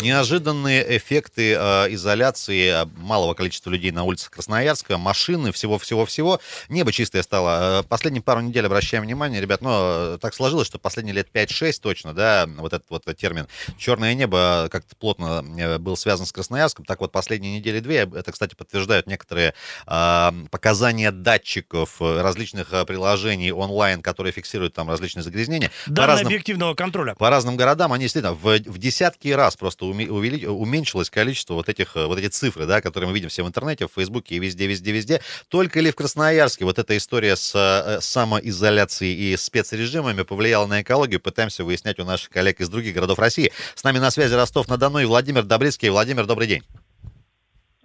Неожиданные эффекты э, изоляции э, малого количества людей на улицах Красноярска, машины, всего-всего-всего. Небо чистое стало. Э, последние пару недель обращаем внимание, ребят, но э, так сложилось, что последние лет 5-6 точно, да, вот этот вот термин «черное небо» как-то плотно был связан с Красноярском. Так вот, последние недели две, это, кстати, подтверждают некоторые э, показания датчиков различных приложений онлайн, которые фиксируют там различные загрязнения. Данные разным, объективного контроля. По разным городам они действительно в, в десятки раз просто увели, уменьшилось количество вот этих э, вот эти цифры, да, которые мы видим все в интернете, в Фейсбуке и везде, везде, везде. Только ли в Красноярске вот эта история с э, самоизоляцией и спецрежимами повлияла на экологию? Пытаемся выяснять у наших коллег из других городов России. С нами на связи Ростов-на-Дону и Владимир Добрицкий. Владимир, добрый день.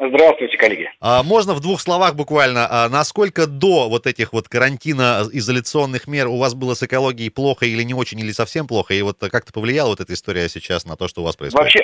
Здравствуйте, коллеги. А, можно в двух словах буквально, а, насколько до вот этих вот карантина изоляционных мер у вас было с экологией плохо или не очень, или совсем плохо? И вот как-то повлияла вот эта история сейчас на то, что у вас происходит? Вообще,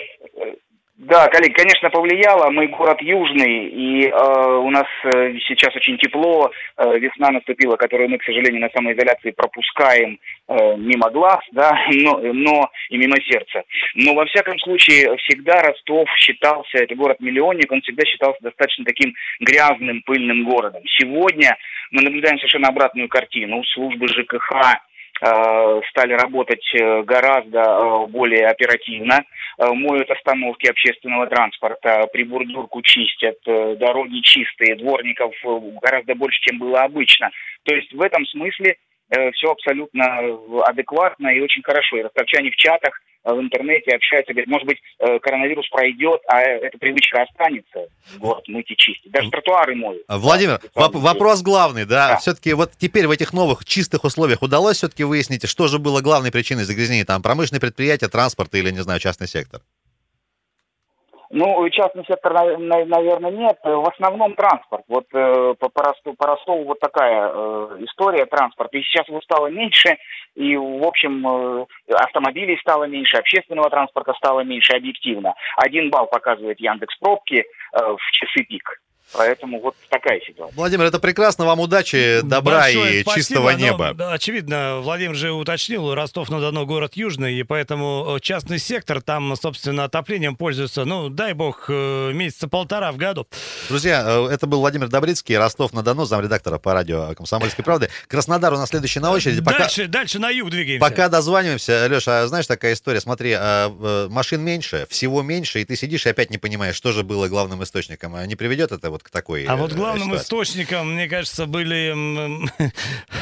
да, коллеги, конечно, повлияло. Мы город южный, и э, у нас э, сейчас очень тепло. Э, весна наступила, которую мы, к сожалению, на самоизоляции пропускаем э, мимо глаз, да, но, но и мимо сердца. Но во всяком случае, всегда Ростов считался, это город-миллионник, он всегда считался достаточно таким грязным, пыльным городом. Сегодня мы наблюдаем совершенно обратную картину. Службы ЖКХ стали работать э, гораздо э, более оперативно, моют остановки общественного транспорта, прибордурку чистят, дороги чистые, дворников гораздо больше, чем было обычно. То есть в этом смысле все абсолютно адекватно и очень хорошо. И ростовчане в чатах Э, в интернете общаются, говорят, может быть, э, коронавирус пройдет, а эта привычка останется, вот, мыть и чистить. Даже тротуары моют. Владимир, да, воп- вопрос главный, да? да, все-таки вот теперь в этих новых чистых условиях удалось все-таки выяснить, что же было главной причиной загрязнения, там, промышленные предприятия, транспорт или, не знаю, частный сектор? Ну, частный сектор, наверное, нет. В основном транспорт. Вот э, по, по, Ростову, по Ростову вот такая э, история транспорта. И сейчас его стало меньше, и, в общем, э, автомобилей стало меньше, общественного транспорта стало меньше объективно. Один балл показывает Яндекс пробки э, в часы пик. Поэтому вот такая ситуация. Владимир, это прекрасно. Вам удачи, добра Большое и спасибо. чистого неба. Но, очевидно, Владимир же уточнил, Ростов-на-Дону город южный, и поэтому э, частный сектор там, собственно, отоплением пользуется, ну, дай бог, э, месяца полтора в году. Друзья, э, это был Владимир Добрицкий, Ростов-на-Дону, замредактора по радио «Комсомольской правды». Краснодар у нас следующий на очереди. Пока... Дальше, дальше на юг двигаемся. Пока дозваниваемся. Леша, а знаешь, такая история, смотри, машин меньше, всего меньше, и ты сидишь и опять не понимаешь, что же было главным источником. Не приведет это вот вот к такой А вот главным ситуации. источником, мне кажется, были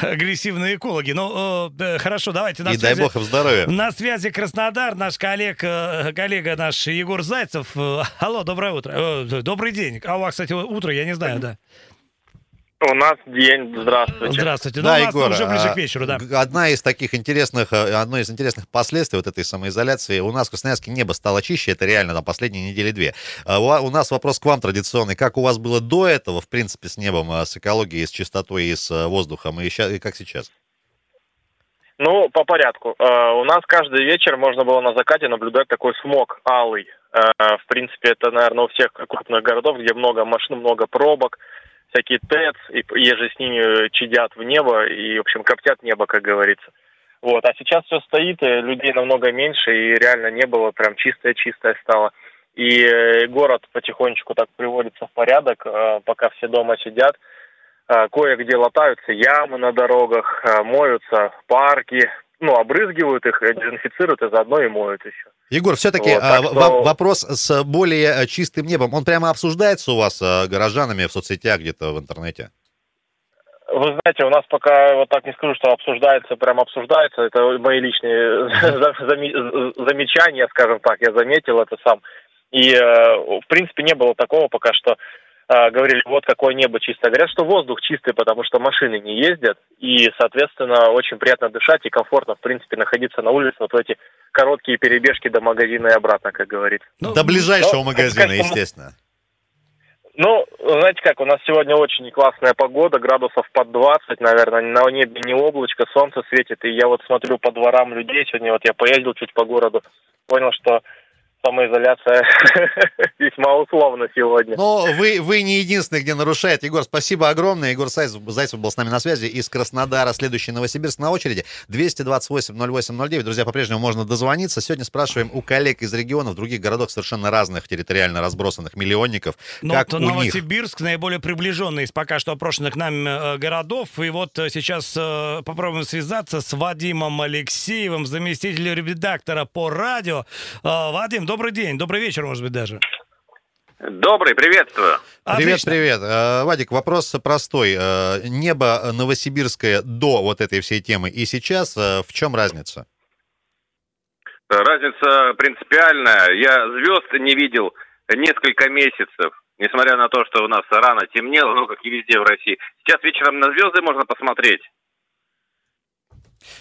агрессивные экологи. Ну, хорошо, давайте на И связи... дай бог им здоровья. На связи Краснодар, наш коллег, э, коллега наш Егор Зайцев. Э, алло, доброе утро. Э, добрый день. А у вас, кстати, утро, я не знаю, да? У нас день. Здравствуйте. Здравствуйте. Да, ну, Егор, уже ближе к вечеру, да. Одна из таких интересных, э, одно из интересных последствий вот этой самоизоляции, у нас в Красноярске небо стало чище, это реально на последние недели две. А у нас вопрос к вам традиционный. Как у вас было до этого, в принципе, с небом, э, с экологией, с чистотой и с э, воздухом, и, сейчас, и как сейчас? Ну, по порядку. У нас каждый вечер можно было на закате наблюдать такой смог алый. В принципе, это, наверное, у всех крупных городов, где много машин, много пробок, всякие ТЭЦ, и еже с ними чадят в небо и, в общем, коптят небо, как говорится. Вот. А сейчас все стоит, и людей намного меньше, и реально не было прям чистое-чистое стало. И э, город потихонечку так приводится в порядок, э, пока все дома сидят. Э, кое-где латаются ямы на дорогах, моются парки, ну, обрызгивают их, дезинфицируют и заодно и моют еще. Егор, все-таки вот, а, что... вопрос с более э, чистым небом, он прямо обсуждается у вас э, горожанами в соцсетях, где-то в интернете? Вы знаете, у нас пока вот так не скажу, что обсуждается, прям обсуждается. Это мои личные замечания, скажем так. Я заметил это сам. И, э, в принципе, не было такого пока, что а, говорили, вот какое небо чистое. Говорят, что воздух чистый, потому что машины не ездят, и, соответственно, очень приятно дышать и комфортно, в принципе, находиться на улице вот в эти короткие перебежки до магазина и обратно, как говорится. Ну, до ближайшего но, магазина, как, естественно. Ну, знаете как, у нас сегодня очень классная погода, градусов под 20, наверное, на небе не облачко, солнце светит, и я вот смотрю по дворам людей, сегодня вот я поездил чуть по городу, понял, что самоизоляция весьма условно сегодня. Но вы, вы не единственный, где нарушает. Егор, спасибо огромное. Егор Зайцев, Зайцев был с нами на связи из Краснодара. Следующий Новосибирск на очереди. 228-08-09. Друзья, по-прежнему можно дозвониться. Сегодня спрашиваем у коллег из регионов, других городов совершенно разных, территориально разбросанных миллионников. Ну, как вот у них... Новосибирск наиболее приближенный из пока что опрошенных нами э, городов. И вот э, сейчас э, попробуем связаться с Вадимом Алексеевым, заместителем редактора по радио. Вадим, добрый день, добрый вечер, может быть, даже. Добрый, приветствую. Привет, Отлично. привет. Э, Вадик, вопрос простой. Э, Небо новосибирское до вот этой всей темы и сейчас, э, в чем разница? Разница принципиальная. Я звезд не видел несколько месяцев. Несмотря на то, что у нас рано темнело, ну, как и везде в России. Сейчас вечером на звезды можно посмотреть.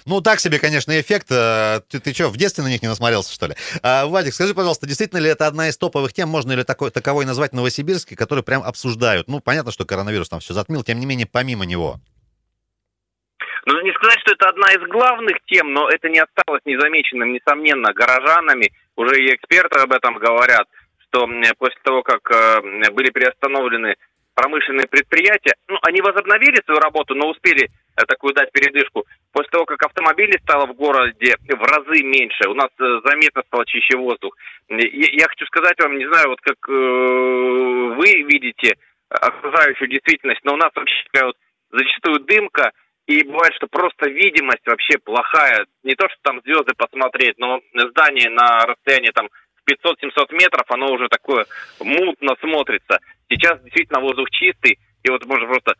Ну, так себе, конечно, эффект. Э, Ты, ты что, в детстве на них не насмотрелся, что ли? А, Вадик, скажи, пожалуйста, действительно ли это одна из топовых тем, можно ли такой, таковой назвать Новосибирске, который прям обсуждают? Ну, понятно, что коронавирус там все затмил, тем не менее, помимо него. Ну, не сказать, что это одна из главных тем, но это не осталось незамеченным, несомненно, горожанами. Уже и эксперты об этом говорят, что после того, как э, были приостановлены промышленные предприятия, ну, они возобновили свою работу, но успели такую дать передышку. После того, как автомобилей стало в городе в разы меньше, у нас э, заметно стал чище воздух. Я, хочу сказать вам, не знаю, вот как э, вы видите окружающую действительность, но у нас вообще такая вот зачастую дымка, и бывает, что просто видимость вообще плохая. Не то, что там звезды посмотреть, но здание на расстоянии там в 500-700 метров, оно уже такое мутно смотрится. Сейчас действительно воздух чистый, и вот можно просто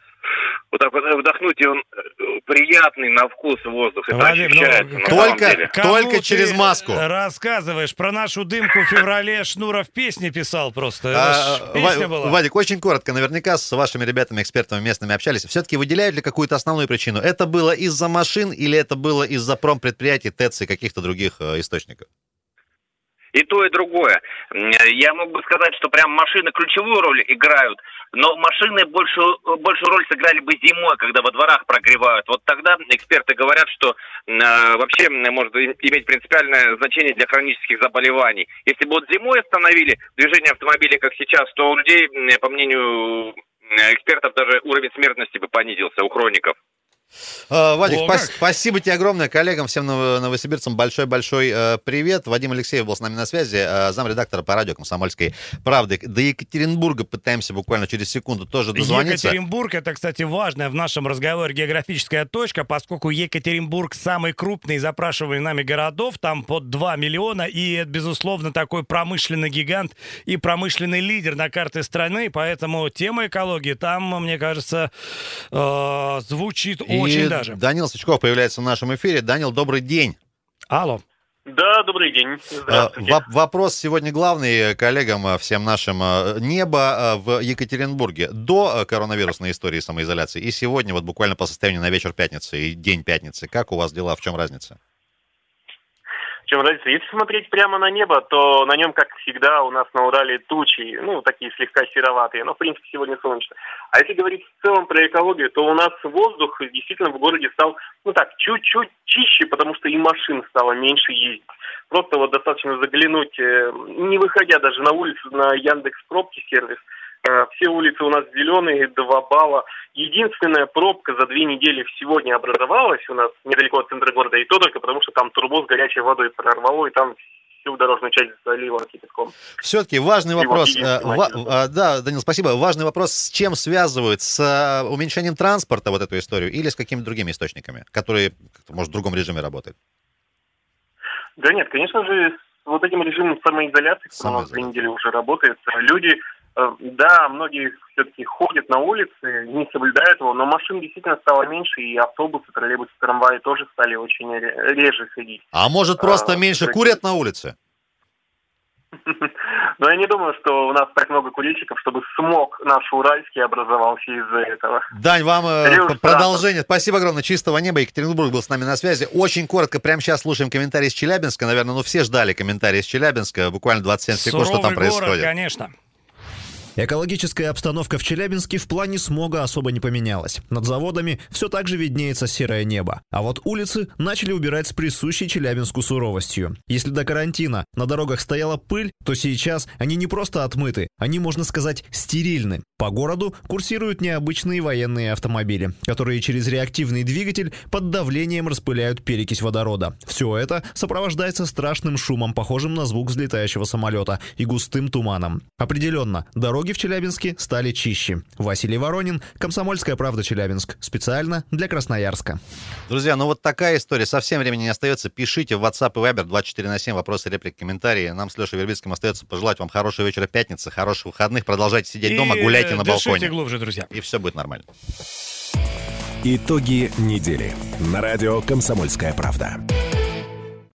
вот так вот вдохнуть, и он э, приятный на вкус воздух. Это Вадим, ну, ощущается на только- Только через маску. рассказываешь про нашу дымку в феврале Шнуров песни писал просто. А, песня была. Вадик, очень коротко, наверняка с вашими ребятами, экспертами местными общались. Все-таки выделяют ли какую-то основную причину? Это было из-за машин или это было из-за промпредприятий, ТЭЦ и каких-то других э, источников? И то, и другое. Я мог бы сказать, что прям машины ключевую роль играют, но машины большую, большую роль сыграли бы зимой, когда во дворах прогревают. Вот тогда эксперты говорят, что э, вообще может иметь принципиальное значение для хронических заболеваний. Если бы вот зимой остановили движение автомобилей, как сейчас, то у людей, по мнению экспертов, даже уровень смертности бы понизился у хроников. Э, Вадик, О, как. спасибо тебе огромное. Коллегам, всем ново- новосибирцам большой-большой э, привет. Вадим Алексеев был с нами на связи, э, замредактора по радио «Комсомольской правды». До Екатеринбурга пытаемся буквально через секунду тоже дозвониться. Екатеринбург это, кстати, важная в нашем разговоре географическая точка, поскольку Екатеринбург самый крупный из запрашиваемых нами городов, там под 2 миллиона, и это, безусловно, такой промышленный гигант и промышленный лидер на карте страны, поэтому тема экологии там, мне кажется, звучит очень И даже. Данил Сычков появляется в нашем эфире. Данил, добрый день. Алло. Да, добрый день. Э, воп- Вопрос сегодня главный э, коллегам, э, всем нашим. э, Небо э, в Екатеринбурге до э, коронавирусной истории самоизоляции и сегодня, вот буквально по состоянию на вечер пятницы и день пятницы. Как у вас дела? В чем разница? Чем разница? Если смотреть прямо на небо, то на нем, как всегда, у нас на Урале тучи, ну, такие слегка сероватые, но, в принципе, сегодня солнечно. А если говорить в целом про экологию, то у нас воздух действительно в городе стал, ну так, чуть-чуть чище, потому что и машин стало меньше ездить. Просто вот достаточно заглянуть, э, не выходя даже на улицу, на Яндекс Пробки сервис, Все улицы у нас зеленые, два балла. Единственная пробка за две недели сегодня образовалась у нас недалеко от центра города, и то только потому, что там трубу с горячей водой прорвало, и там всю дорожную часть залило кипятком. Все-таки важный вот вопрос. э, ва- а, Да, Данил, спасибо. Важный вопрос, с чем связывают? С э, уменьшением транспорта вот эту историю или с какими-то другими источниками, которые, может, в другом режиме работают? Да нет, конечно же, с вот этим режимом самоизоляции, который у нас две недели уже работает, люди, э, да, многие все-таки ходят на улицы, не соблюдают его, но машин действительно стало меньше, и автобусы, троллейбусы, трамваи тоже стали очень ре- реже ходить. А может, просто А, меньше такие- курят на улице? Но я не думаю, что у нас так много курильщиков, чтобы смог наш уральский образовался из-за этого. Дань, вам э, п- продолжение. Спасибо огромное. Чистого неба. Екатеринбург был с нами на связи. Очень коротко, прямо сейчас слушаем комментарий из Челябинска. Наверное, ну все ждали комментарий из Челябинска. Буквально 27 секунд, что там Суровый город, происходит. конечно. Экологическая обстановка в Челябинске в плане смога особо не поменялась. Над заводами все так же виднеется серое небо. А вот улицы начали убирать с присущей Челябинску суровостью. Если до карантина на дорогах стояла пыль, то сейчас они не просто отмыты, они, можно сказать, стерильны. По городу курсируют необычные военные автомобили, которые через реактивный двигатель под давлением распыляют перекись водорода. Все это сопровождается страшным шумом, похожим на звук взлетающего самолета, и густым туманом. Определенно, дороги в Челябинске стали чище. Василий Воронин, Комсомольская правда Челябинск. Специально для Красноярска. Друзья, ну вот такая история. Совсем времени не остается. Пишите в WhatsApp и Viber 24 на 7 вопросы, реплики, комментарии. Нам с Лешей Вербицким остается пожелать вам хорошего вечера пятницы, хороших выходных. Продолжайте сидеть дома, гуляйте на балконе. глубже, друзья. И все будет нормально. Итоги недели на радио «Комсомольская правда».